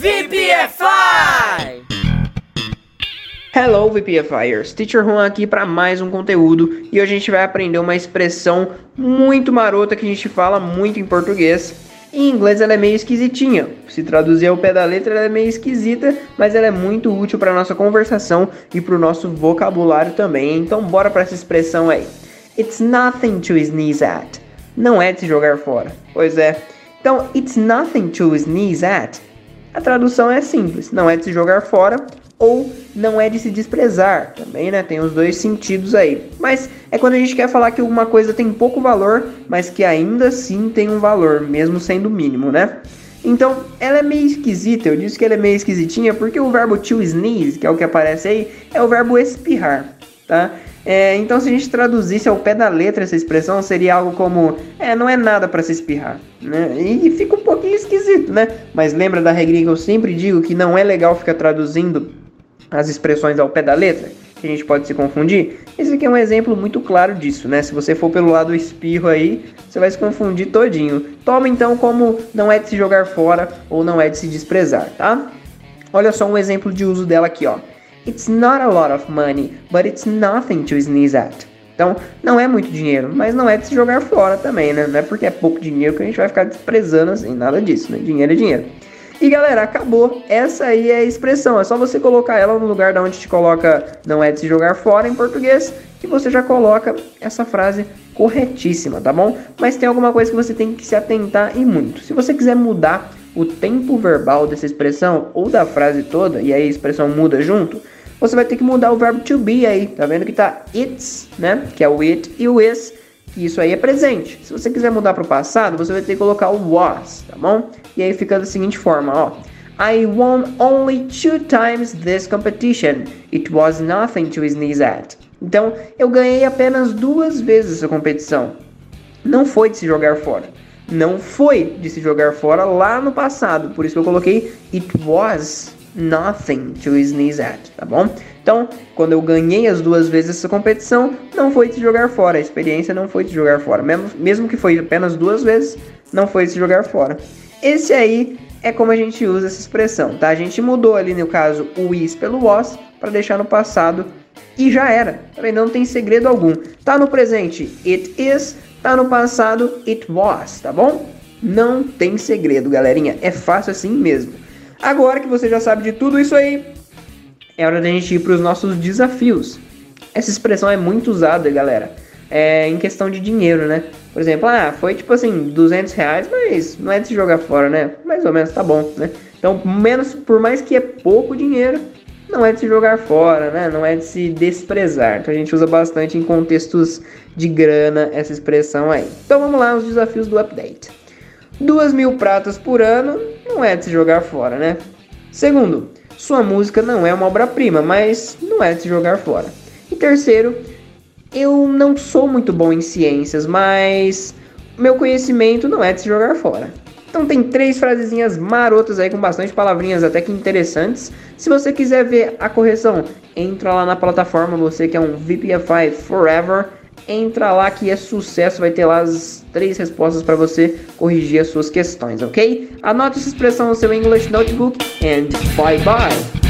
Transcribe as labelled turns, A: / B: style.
A: VPFI!
B: Hello VPFIers, Teacher Juan aqui para mais um conteúdo e hoje a gente vai aprender uma expressão muito marota que a gente fala muito em português. Em inglês ela é meio esquisitinha, se traduzir ao pé da letra ela é meio esquisita, mas ela é muito útil para nossa conversação e para o nosso vocabulário também. Então bora para essa expressão aí. It's nothing to sneeze at. Não é de se jogar fora. Pois é. Então, it's nothing to sneeze at. A tradução é simples, não é de se jogar fora ou não é de se desprezar, também, né? Tem os dois sentidos aí. Mas é quando a gente quer falar que alguma coisa tem pouco valor, mas que ainda assim tem um valor, mesmo sendo mínimo, né? Então, ela é meio esquisita. Eu disse que ela é meio esquisitinha porque o verbo to sneeze, que é o que aparece aí, é o verbo espirrar, tá? É, então, se a gente traduzisse ao pé da letra essa expressão, seria algo como: é, não é nada para se espirrar, né? E fica um pouquinho esquisito, né? Mas lembra da regrinha que eu sempre digo que não é legal ficar traduzindo as expressões ao pé da letra? Que a gente pode se confundir? Esse aqui é um exemplo muito claro disso, né? Se você for pelo lado espirro aí, você vai se confundir todinho. Toma então como não é de se jogar fora ou não é de se desprezar, tá? Olha só um exemplo de uso dela aqui, ó. It's not a lot of money, but it's nothing to sneeze at. Então, não é muito dinheiro, mas não é de se jogar fora também, né? Não é porque é pouco dinheiro que a gente vai ficar desprezando assim, nada disso, né? Dinheiro é dinheiro. E galera, acabou. Essa aí é a expressão. É só você colocar ela no lugar da onde te coloca não é de se jogar fora em português, que você já coloca essa frase corretíssima, tá bom? Mas tem alguma coisa que você tem que se atentar e muito. Se você quiser mudar o tempo verbal dessa expressão ou da frase toda, e aí a expressão muda junto, você vai ter que mudar o verbo to be aí. Tá vendo que tá it's, né? Que é o it e o is. Que isso aí é presente. Se você quiser mudar para o passado, você vai ter que colocar o was, tá bom? E aí fica da seguinte forma, ó. I won only two times this competition. It was nothing to sneeze at. Então, eu ganhei apenas duas vezes essa competição. Não foi de se jogar fora. Não foi de se jogar fora lá no passado. Por isso que eu coloquei it was nothing to sneeze at, tá bom? Então, quando eu ganhei as duas vezes essa competição, não foi de se jogar fora, a experiência não foi de jogar fora, mesmo, mesmo que foi apenas duas vezes, não foi de se jogar fora. Esse aí é como a gente usa essa expressão, tá? A gente mudou ali no caso o is pelo was para deixar no passado e já era. Também não tem segredo algum. Tá no presente, it is, tá no passado, it was, tá bom? Não tem segredo, galerinha. É fácil assim mesmo. Agora que você já sabe de tudo isso aí, é hora da gente ir para os nossos desafios. Essa expressão é muito usada, galera, é, em questão de dinheiro, né? Por exemplo, ah, foi tipo assim, 200 reais, mas não é de se jogar fora, né? Mais ou menos, tá bom, né? Então, menos, por mais que é pouco dinheiro, não é de se jogar fora, né? Não é de se desprezar. Então a gente usa bastante em contextos de grana essa expressão aí. Então vamos lá, os desafios do update. Duas mil pratas por ano não é de se jogar fora, né? Segundo, sua música não é uma obra-prima, mas não é de se jogar fora. E terceiro, eu não sou muito bom em ciências, mas meu conhecimento não é de se jogar fora. Então tem três frasezinhas marotas aí com bastante palavrinhas até que interessantes. Se você quiser ver a correção, entra lá na plataforma, você que é um VPFI Forever entra lá que é sucesso, vai ter lá as três respostas para você corrigir as suas questões, ok? Anote essa expressão no seu English Notebook and bye bye!